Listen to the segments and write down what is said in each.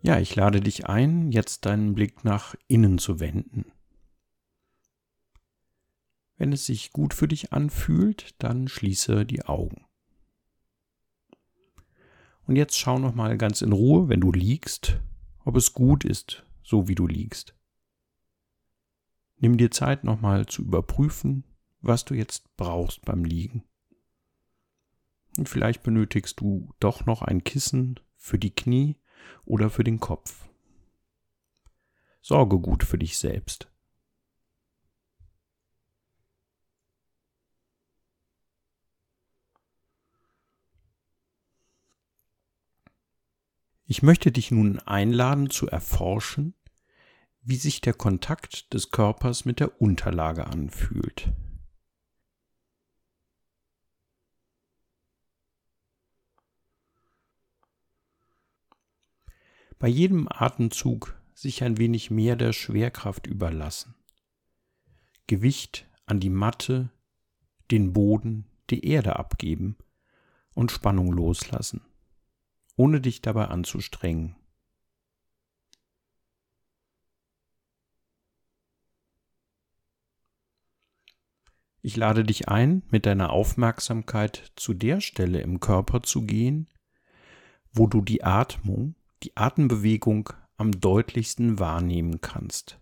Ja, ich lade dich ein, jetzt deinen Blick nach innen zu wenden. Wenn es sich gut für dich anfühlt, dann schließe die Augen. Und jetzt schau noch mal ganz in Ruhe, wenn du liegst, ob es gut ist, so wie du liegst. Nimm dir Zeit noch mal zu überprüfen, was du jetzt brauchst beim Liegen. Und vielleicht benötigst du doch noch ein Kissen für die Knie oder für den Kopf. Sorge gut für dich selbst. Ich möchte dich nun einladen zu erforschen, wie sich der Kontakt des Körpers mit der Unterlage anfühlt. Bei jedem Atemzug sich ein wenig mehr der Schwerkraft überlassen. Gewicht an die Matte, den Boden, die Erde abgeben und Spannung loslassen ohne dich dabei anzustrengen. Ich lade dich ein, mit deiner Aufmerksamkeit zu der Stelle im Körper zu gehen, wo du die Atmung, die Atembewegung am deutlichsten wahrnehmen kannst.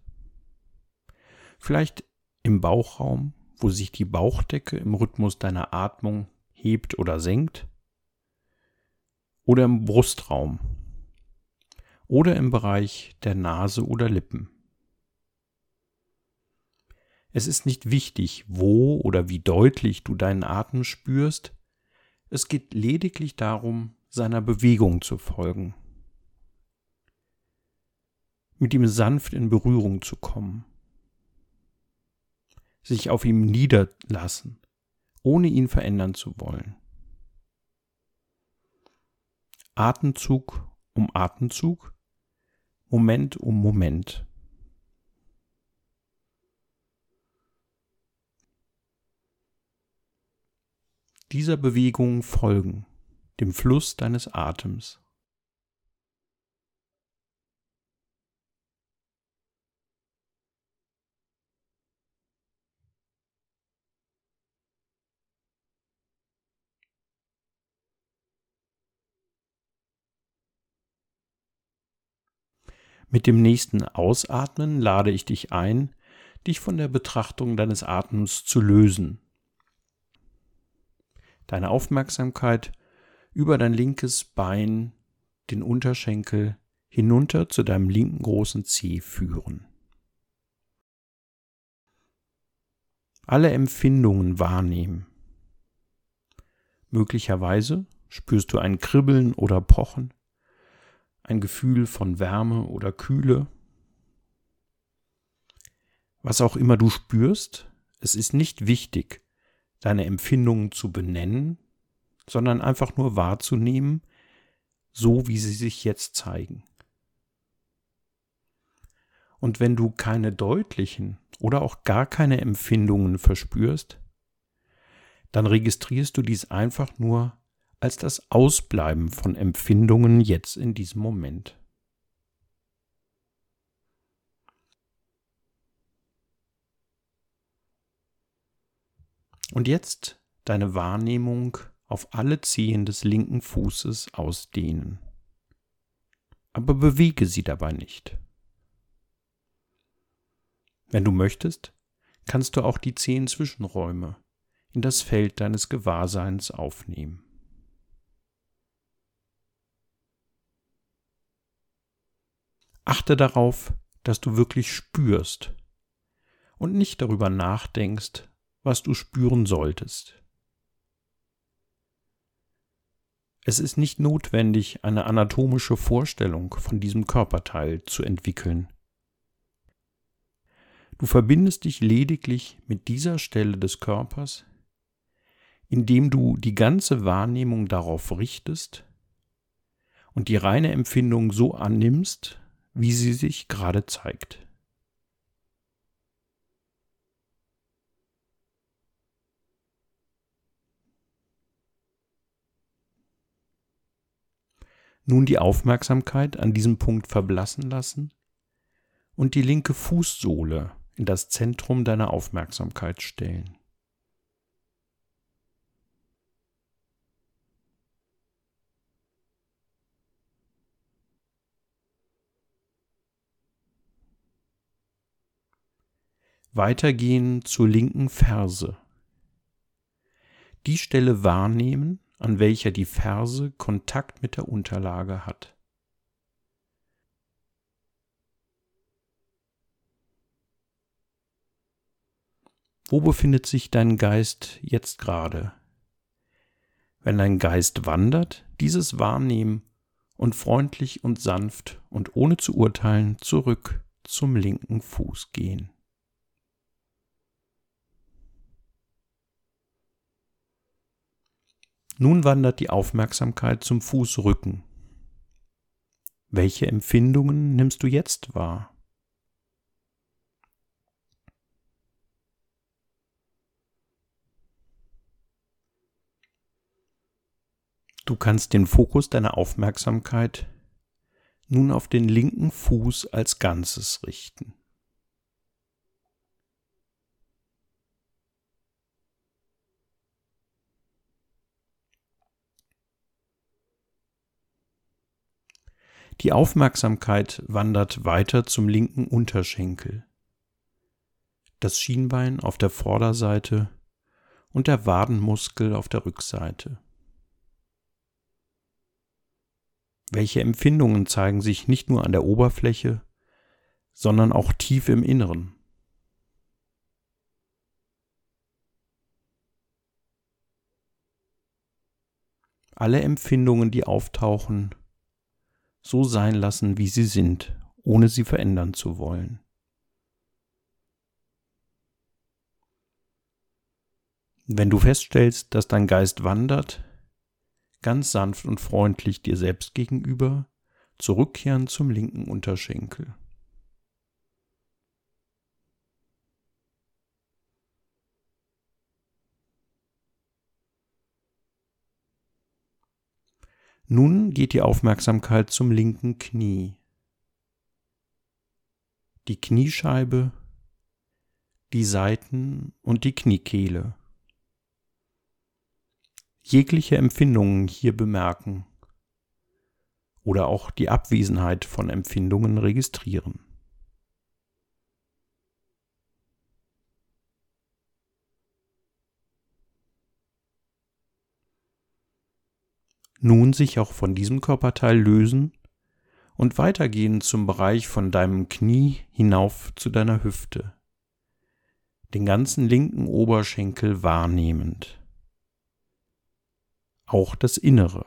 Vielleicht im Bauchraum, wo sich die Bauchdecke im Rhythmus deiner Atmung hebt oder senkt oder im Brustraum oder im Bereich der Nase oder Lippen. Es ist nicht wichtig, wo oder wie deutlich du deinen Atem spürst, es geht lediglich darum, seiner Bewegung zu folgen, mit ihm sanft in Berührung zu kommen, sich auf ihm niederlassen, ohne ihn verändern zu wollen. Atemzug um Atemzug, Moment um Moment. Dieser Bewegung folgen, dem Fluss deines Atems. Mit dem nächsten Ausatmen lade ich dich ein, dich von der Betrachtung deines Atems zu lösen. Deine Aufmerksamkeit über dein linkes Bein, den Unterschenkel hinunter zu deinem linken großen Zeh führen. Alle Empfindungen wahrnehmen. Möglicherweise spürst du ein Kribbeln oder Pochen ein Gefühl von Wärme oder Kühle. Was auch immer du spürst, es ist nicht wichtig, deine Empfindungen zu benennen, sondern einfach nur wahrzunehmen, so wie sie sich jetzt zeigen. Und wenn du keine deutlichen oder auch gar keine Empfindungen verspürst, dann registrierst du dies einfach nur als das Ausbleiben von Empfindungen jetzt in diesem Moment. Und jetzt deine Wahrnehmung auf alle Zehen des linken Fußes ausdehnen. Aber bewege sie dabei nicht. Wenn du möchtest, kannst du auch die zehn Zwischenräume in das Feld deines Gewahrseins aufnehmen. Achte darauf, dass du wirklich spürst und nicht darüber nachdenkst, was du spüren solltest. Es ist nicht notwendig, eine anatomische Vorstellung von diesem Körperteil zu entwickeln. Du verbindest dich lediglich mit dieser Stelle des Körpers, indem du die ganze Wahrnehmung darauf richtest und die reine Empfindung so annimmst, wie sie sich gerade zeigt. Nun die Aufmerksamkeit an diesem Punkt verblassen lassen und die linke Fußsohle in das Zentrum deiner Aufmerksamkeit stellen. Weitergehen zur linken Ferse. Die Stelle wahrnehmen, an welcher die Ferse Kontakt mit der Unterlage hat. Wo befindet sich dein Geist jetzt gerade? Wenn dein Geist wandert, dieses wahrnehmen und freundlich und sanft und ohne zu urteilen zurück zum linken Fuß gehen. Nun wandert die Aufmerksamkeit zum Fußrücken. Welche Empfindungen nimmst du jetzt wahr? Du kannst den Fokus deiner Aufmerksamkeit nun auf den linken Fuß als Ganzes richten. Die Aufmerksamkeit wandert weiter zum linken Unterschenkel. Das Schienbein auf der Vorderseite und der Wadenmuskel auf der Rückseite. Welche Empfindungen zeigen sich nicht nur an der Oberfläche, sondern auch tief im Inneren? Alle Empfindungen, die auftauchen, so sein lassen, wie sie sind, ohne sie verändern zu wollen. Wenn du feststellst, dass dein Geist wandert, ganz sanft und freundlich dir selbst gegenüber, zurückkehren zum linken Unterschenkel. Nun geht die Aufmerksamkeit zum linken Knie. Die Kniescheibe, die Seiten und die Kniekehle jegliche Empfindungen hier bemerken oder auch die Abwesenheit von Empfindungen registrieren. Nun sich auch von diesem Körperteil lösen und weitergehen zum Bereich von deinem Knie hinauf zu deiner Hüfte, den ganzen linken Oberschenkel wahrnehmend auch das Innere.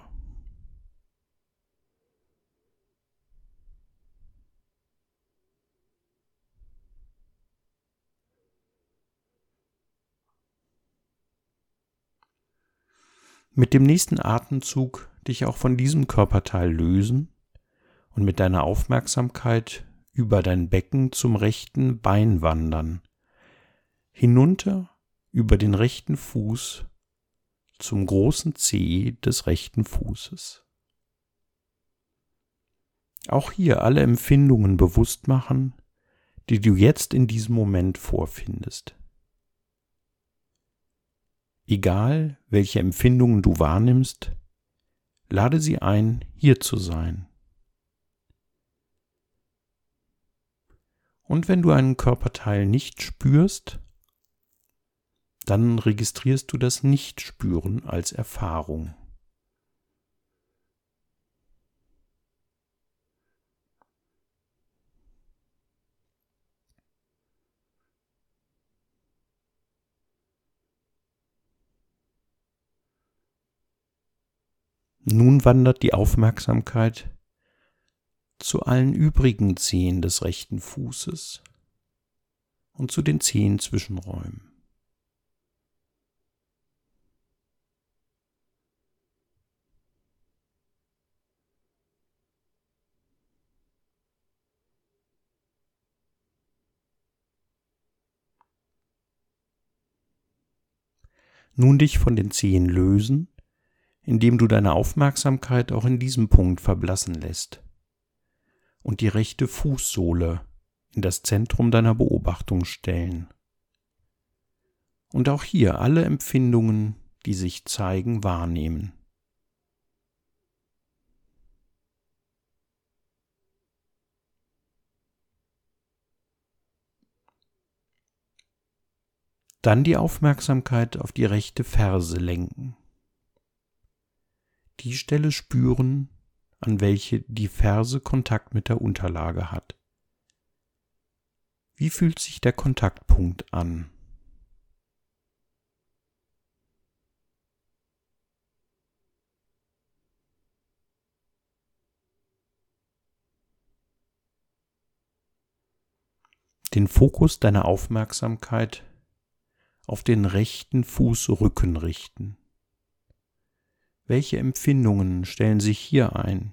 Mit dem nächsten Atemzug dich auch von diesem Körperteil lösen und mit deiner Aufmerksamkeit über dein Becken zum rechten Bein wandern, hinunter über den rechten Fuß zum großen Zeh des rechten Fußes. Auch hier alle Empfindungen bewusst machen, die du jetzt in diesem Moment vorfindest. Egal, welche Empfindungen du wahrnimmst, lade sie ein, hier zu sein. Und wenn du einen Körperteil nicht spürst, dann registrierst du das Nichtspüren als Erfahrung. Nun wandert die Aufmerksamkeit zu allen übrigen Zehen des rechten Fußes und zu den Zehen Zwischenräumen. Nun dich von den Zehen lösen, indem du deine Aufmerksamkeit auch in diesem Punkt verblassen lässt und die rechte Fußsohle in das Zentrum deiner Beobachtung stellen. Und auch hier alle Empfindungen, die sich zeigen, wahrnehmen. Dann die Aufmerksamkeit auf die rechte Ferse lenken. Die Stelle spüren, an welche die Ferse Kontakt mit der Unterlage hat. Wie fühlt sich der Kontaktpunkt an? Den Fokus deiner Aufmerksamkeit auf den rechten Fußrücken richten. Welche Empfindungen stellen sich hier ein?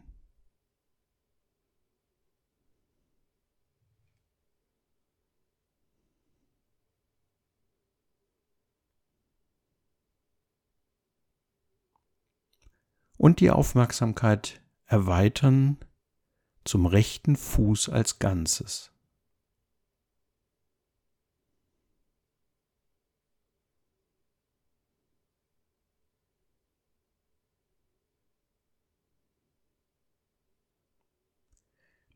Und die Aufmerksamkeit erweitern zum rechten Fuß als Ganzes.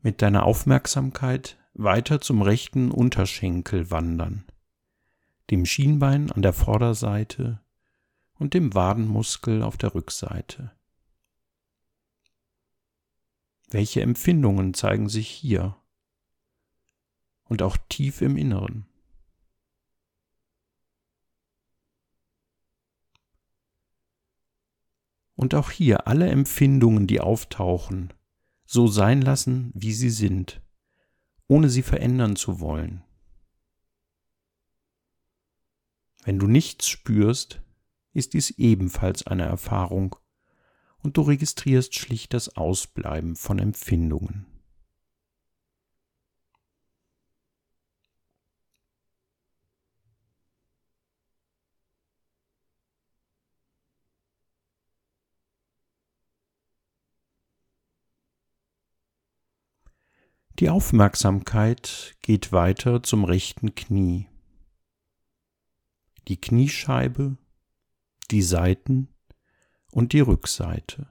Mit deiner Aufmerksamkeit weiter zum rechten Unterschenkel wandern, dem Schienbein an der Vorderseite und dem Wadenmuskel auf der Rückseite. Welche Empfindungen zeigen sich hier und auch tief im Inneren? Und auch hier alle Empfindungen, die auftauchen, so sein lassen, wie sie sind, ohne sie verändern zu wollen. Wenn du nichts spürst, ist dies ebenfalls eine Erfahrung und du registrierst schlicht das Ausbleiben von Empfindungen. Die Aufmerksamkeit geht weiter zum rechten Knie. Die Kniescheibe, die Seiten und die Rückseite.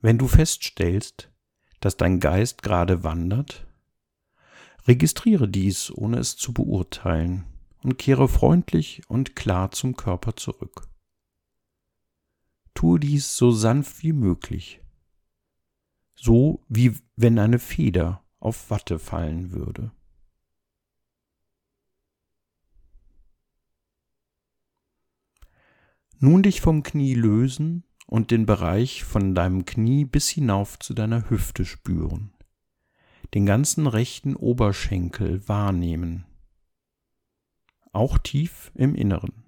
Wenn du feststellst, dass dein Geist gerade wandert, registriere dies, ohne es zu beurteilen und kehre freundlich und klar zum Körper zurück. Tue dies so sanft wie möglich, so wie wenn eine Feder auf Watte fallen würde. Nun dich vom Knie lösen und den Bereich von deinem Knie bis hinauf zu deiner Hüfte spüren, den ganzen rechten Oberschenkel wahrnehmen auch tief im Inneren.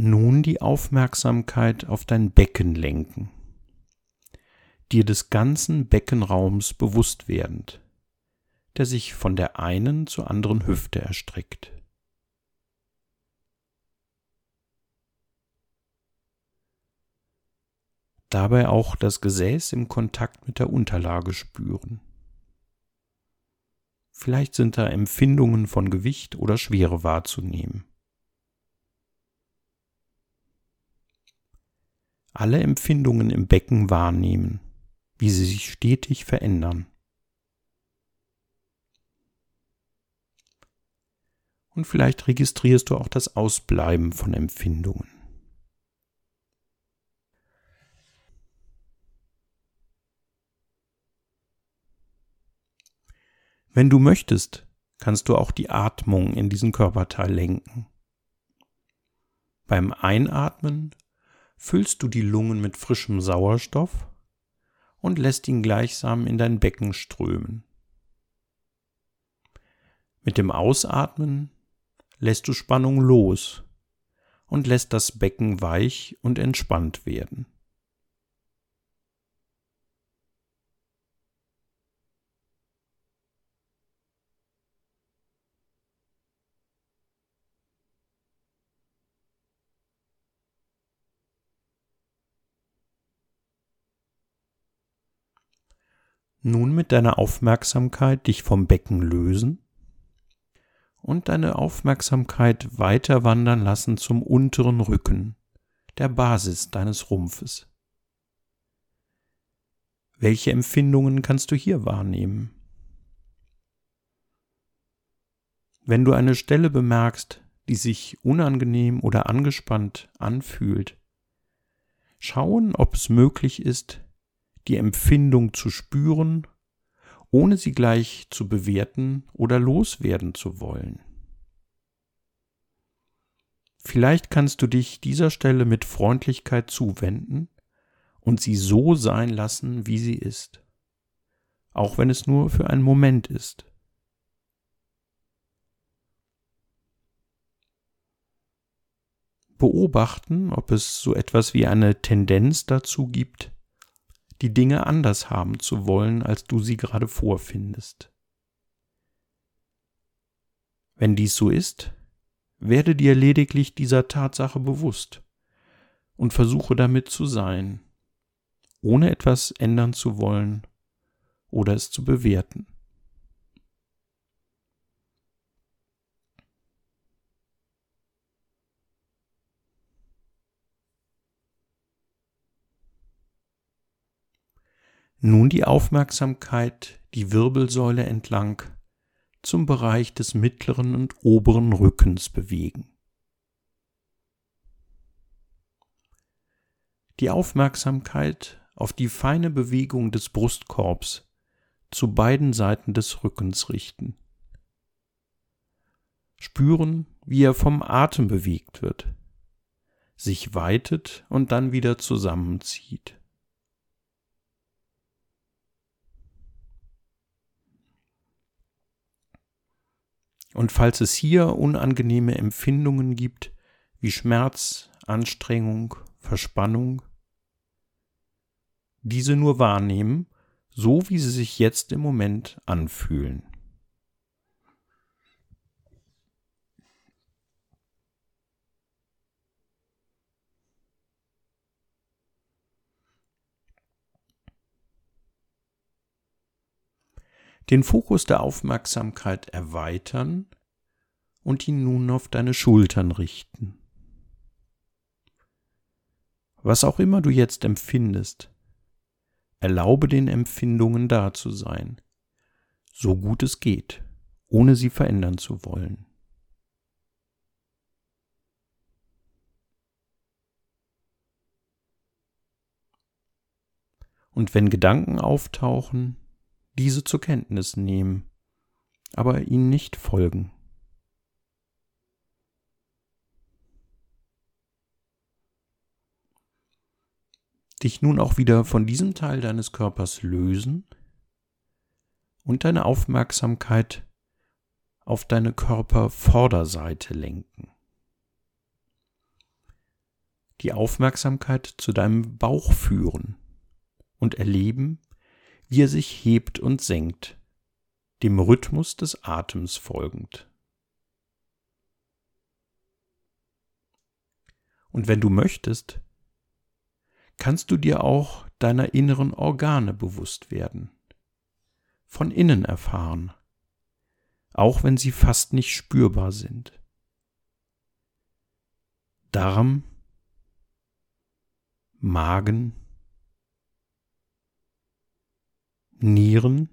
Nun die Aufmerksamkeit auf dein Becken lenken, dir des ganzen Beckenraums bewusst werdend, der sich von der einen zur anderen Hüfte erstreckt. Dabei auch das Gesäß im Kontakt mit der Unterlage spüren. Vielleicht sind da Empfindungen von Gewicht oder Schwere wahrzunehmen. Alle Empfindungen im Becken wahrnehmen, wie sie sich stetig verändern. Und vielleicht registrierst du auch das Ausbleiben von Empfindungen. Wenn du möchtest, kannst du auch die Atmung in diesen Körperteil lenken. Beim Einatmen füllst du die Lungen mit frischem Sauerstoff und lässt ihn gleichsam in dein Becken strömen. Mit dem Ausatmen lässt du Spannung los und lässt das Becken weich und entspannt werden. Nun mit deiner Aufmerksamkeit dich vom Becken lösen und deine Aufmerksamkeit weiter wandern lassen zum unteren Rücken, der Basis deines Rumpfes. Welche Empfindungen kannst du hier wahrnehmen? Wenn du eine Stelle bemerkst, die sich unangenehm oder angespannt anfühlt, schauen, ob es möglich ist, die Empfindung zu spüren ohne sie gleich zu bewerten oder loswerden zu wollen. Vielleicht kannst du dich dieser Stelle mit Freundlichkeit zuwenden und sie so sein lassen, wie sie ist, auch wenn es nur für einen Moment ist. Beobachten, ob es so etwas wie eine Tendenz dazu gibt, die Dinge anders haben zu wollen, als du sie gerade vorfindest. Wenn dies so ist, werde dir lediglich dieser Tatsache bewusst und versuche damit zu sein, ohne etwas ändern zu wollen oder es zu bewerten. Nun die Aufmerksamkeit die Wirbelsäule entlang zum Bereich des mittleren und oberen Rückens bewegen. Die Aufmerksamkeit auf die feine Bewegung des Brustkorbs zu beiden Seiten des Rückens richten. Spüren, wie er vom Atem bewegt wird, sich weitet und dann wieder zusammenzieht. Und falls es hier unangenehme Empfindungen gibt, wie Schmerz, Anstrengung, Verspannung, diese nur wahrnehmen, so wie sie sich jetzt im Moment anfühlen. Den Fokus der Aufmerksamkeit erweitern und ihn nun auf deine Schultern richten. Was auch immer du jetzt empfindest, erlaube den Empfindungen da zu sein, so gut es geht, ohne sie verändern zu wollen. Und wenn Gedanken auftauchen, diese zur Kenntnis nehmen, aber ihnen nicht folgen. Dich nun auch wieder von diesem Teil deines Körpers lösen und deine Aufmerksamkeit auf deine Körpervorderseite lenken. Die Aufmerksamkeit zu deinem Bauch führen und erleben, wie er sich hebt und senkt, dem Rhythmus des Atems folgend. Und wenn du möchtest, kannst du dir auch deiner inneren Organe bewusst werden, von innen erfahren, auch wenn sie fast nicht spürbar sind. Darm, Magen, Nieren,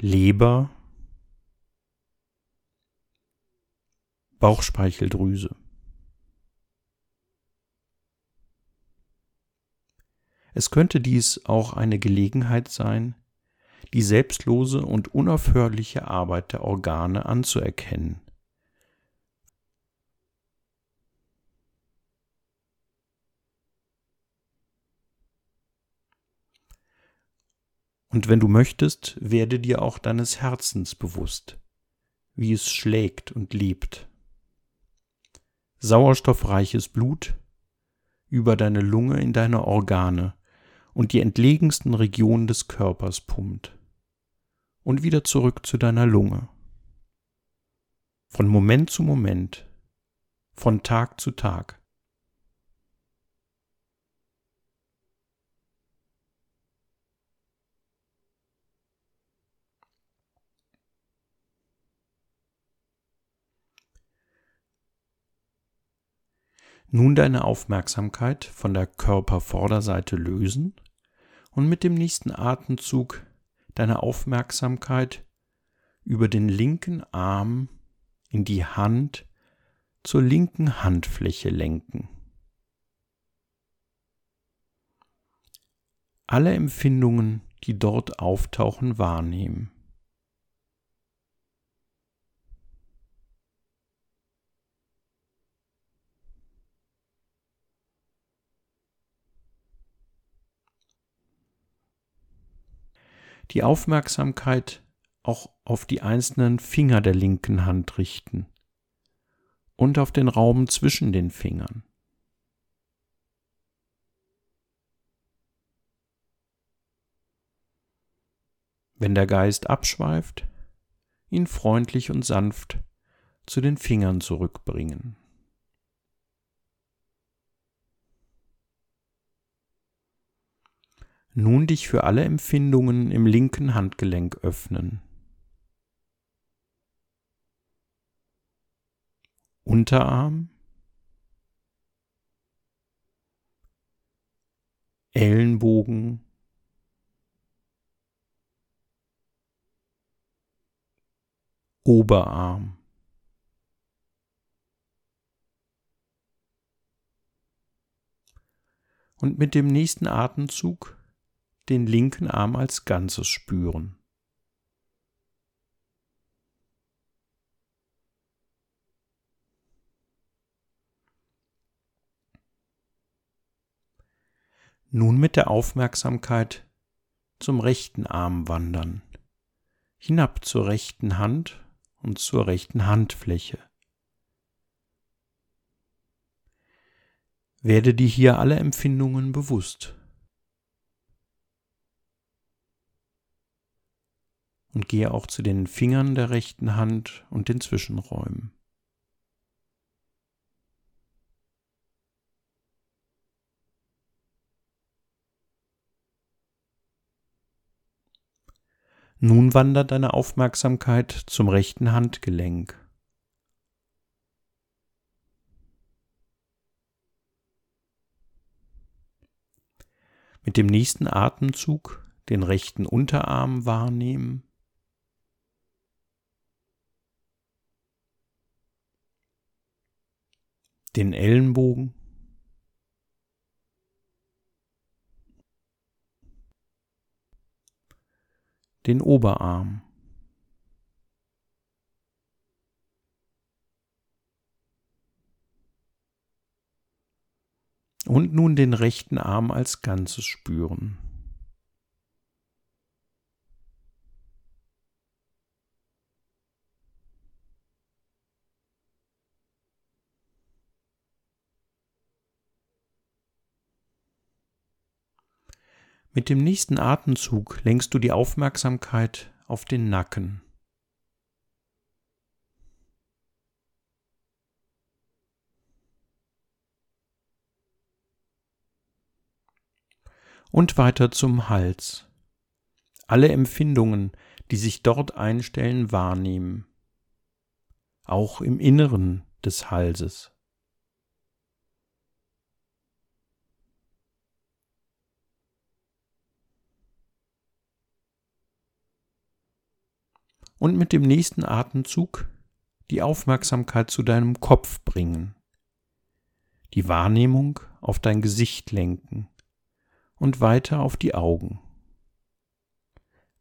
Leber, Bauchspeicheldrüse. Es könnte dies auch eine Gelegenheit sein, die selbstlose und unaufhörliche Arbeit der Organe anzuerkennen Und wenn du möchtest, werde dir auch deines Herzens bewusst, wie es schlägt und lebt. Sauerstoffreiches Blut über deine Lunge in deine Organe und die entlegensten Regionen des Körpers pumpt. Und wieder zurück zu deiner Lunge. Von Moment zu Moment, von Tag zu Tag. Nun deine Aufmerksamkeit von der Körpervorderseite lösen und mit dem nächsten Atemzug deine Aufmerksamkeit über den linken Arm in die Hand zur linken Handfläche lenken. Alle Empfindungen, die dort auftauchen, wahrnehmen. Die Aufmerksamkeit auch auf die einzelnen Finger der linken Hand richten und auf den Raum zwischen den Fingern. Wenn der Geist abschweift, ihn freundlich und sanft zu den Fingern zurückbringen. Nun dich für alle Empfindungen im linken Handgelenk öffnen. Unterarm, Ellenbogen, Oberarm. Und mit dem nächsten Atemzug den linken Arm als Ganzes spüren. Nun mit der Aufmerksamkeit zum rechten Arm wandern, hinab zur rechten Hand und zur rechten Handfläche. Werde dir hier alle Empfindungen bewusst. Und gehe auch zu den Fingern der rechten Hand und den Zwischenräumen. Nun wandert deine Aufmerksamkeit zum rechten Handgelenk. Mit dem nächsten Atemzug den rechten Unterarm wahrnehmen den Ellenbogen, den Oberarm. Und nun den rechten Arm als Ganzes spüren. Mit dem nächsten Atemzug lenkst du die Aufmerksamkeit auf den Nacken. Und weiter zum Hals. Alle Empfindungen, die sich dort einstellen, wahrnehmen. Auch im Inneren des Halses. Und mit dem nächsten Atemzug die Aufmerksamkeit zu deinem Kopf bringen, die Wahrnehmung auf dein Gesicht lenken und weiter auf die Augen.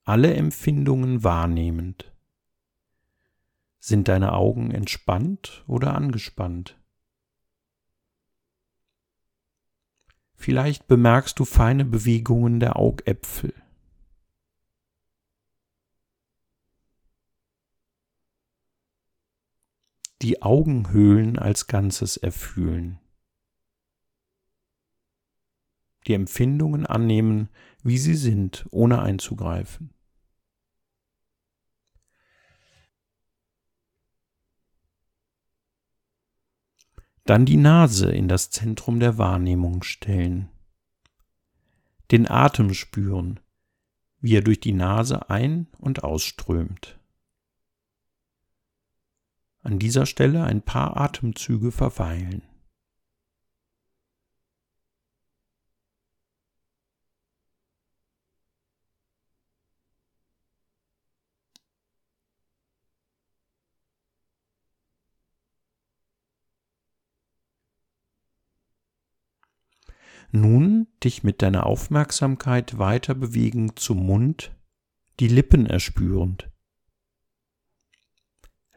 Alle Empfindungen wahrnehmend. Sind deine Augen entspannt oder angespannt? Vielleicht bemerkst du feine Bewegungen der Augäpfel die Augenhöhlen als Ganzes erfühlen. Die Empfindungen annehmen, wie sie sind, ohne einzugreifen. Dann die Nase in das Zentrum der Wahrnehmung stellen. Den Atem spüren, wie er durch die Nase ein- und ausströmt. An dieser Stelle ein paar Atemzüge verweilen. Nun dich mit deiner Aufmerksamkeit weiter bewegen zum Mund, die Lippen erspürend.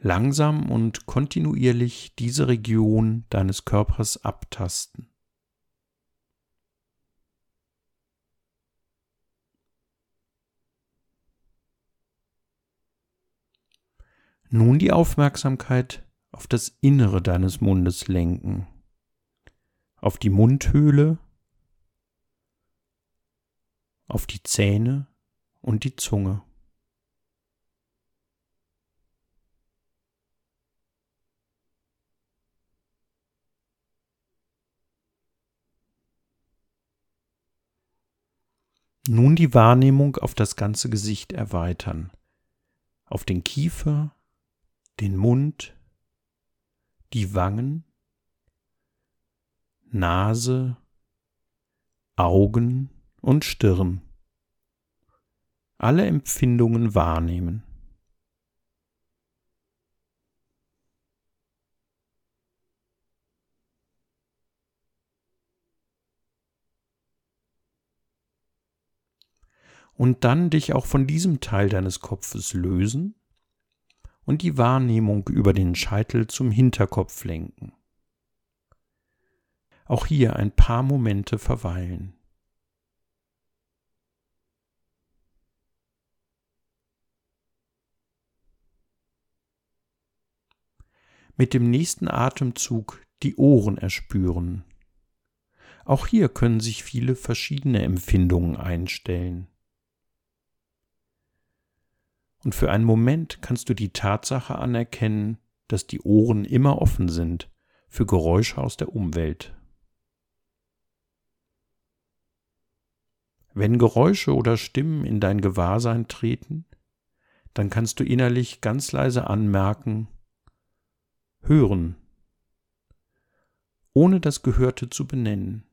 Langsam und kontinuierlich diese Region deines Körpers abtasten. Nun die Aufmerksamkeit auf das Innere deines Mundes lenken, auf die Mundhöhle auf die Zähne und die Zunge. Nun die Wahrnehmung auf das ganze Gesicht erweitern, auf den Kiefer, den Mund, die Wangen, Nase, Augen, und Stirn. Alle Empfindungen wahrnehmen. Und dann dich auch von diesem Teil deines Kopfes lösen und die Wahrnehmung über den Scheitel zum Hinterkopf lenken. Auch hier ein paar Momente verweilen. mit dem nächsten Atemzug die Ohren erspüren. Auch hier können sich viele verschiedene Empfindungen einstellen. Und für einen Moment kannst du die Tatsache anerkennen, dass die Ohren immer offen sind für Geräusche aus der Umwelt. Wenn Geräusche oder Stimmen in dein Gewahrsein treten, dann kannst du innerlich ganz leise anmerken, hören, ohne das Gehörte zu benennen.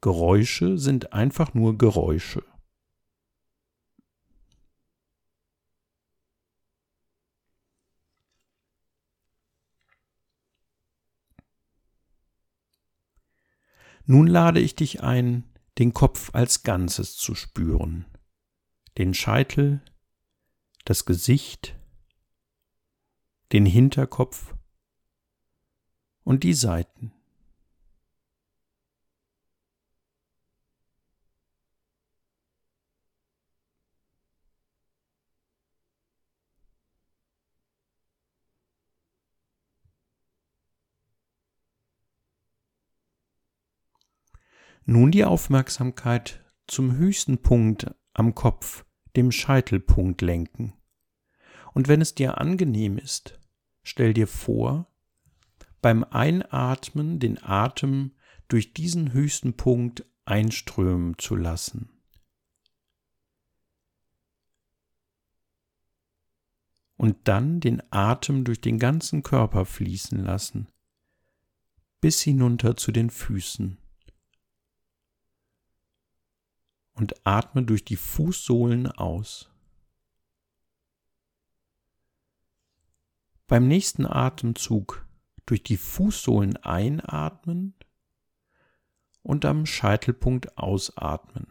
Geräusche sind einfach nur Geräusche. Nun lade ich dich ein, den Kopf als Ganzes zu spüren, den Scheitel, das Gesicht, den Hinterkopf und die Seiten. Nun die Aufmerksamkeit zum höchsten Punkt am Kopf, dem Scheitelpunkt lenken. Und wenn es dir angenehm ist, Stell dir vor, beim Einatmen den Atem durch diesen höchsten Punkt einströmen zu lassen. Und dann den Atem durch den ganzen Körper fließen lassen, bis hinunter zu den Füßen. Und atme durch die Fußsohlen aus. Beim nächsten Atemzug durch die Fußsohlen einatmen und am Scheitelpunkt ausatmen.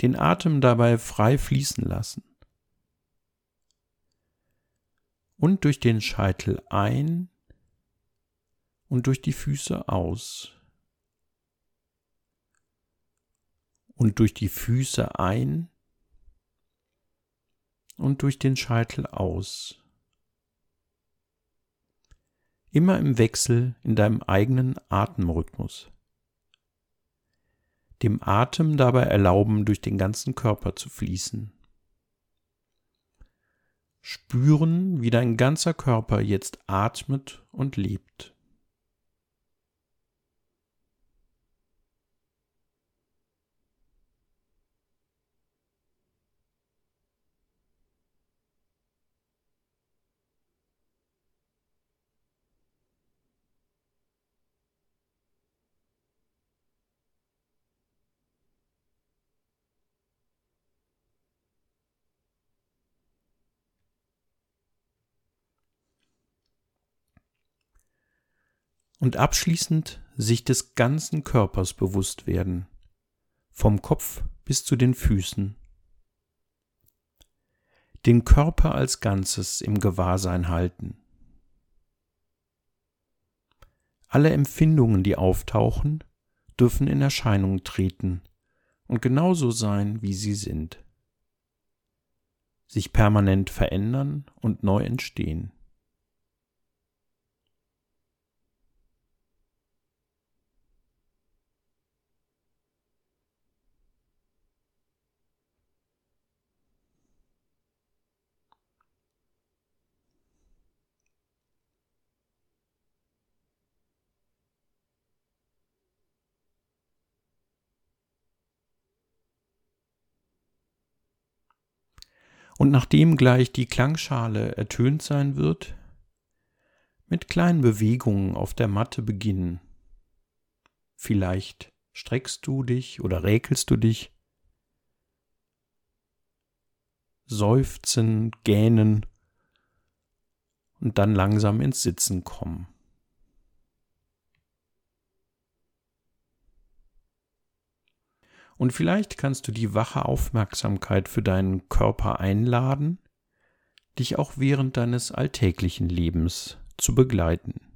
Den Atem dabei frei fließen lassen. Und durch den Scheitel ein und durch die Füße aus. Und durch die Füße ein und durch den Scheitel aus. Immer im Wechsel in deinem eigenen Atemrhythmus. Dem Atem dabei erlauben, durch den ganzen Körper zu fließen. Spüren, wie dein ganzer Körper jetzt atmet und lebt. Und abschließend sich des ganzen Körpers bewusst werden, vom Kopf bis zu den Füßen. Den Körper als Ganzes im Gewahrsein halten. Alle Empfindungen, die auftauchen, dürfen in Erscheinung treten und genauso sein, wie sie sind. Sich permanent verändern und neu entstehen. Und nachdem gleich die Klangschale ertönt sein wird, mit kleinen Bewegungen auf der Matte beginnen. Vielleicht streckst du dich oder räkelst du dich, seufzen, gähnen und dann langsam ins Sitzen kommen. Und vielleicht kannst du die wache Aufmerksamkeit für deinen Körper einladen, dich auch während deines alltäglichen Lebens zu begleiten.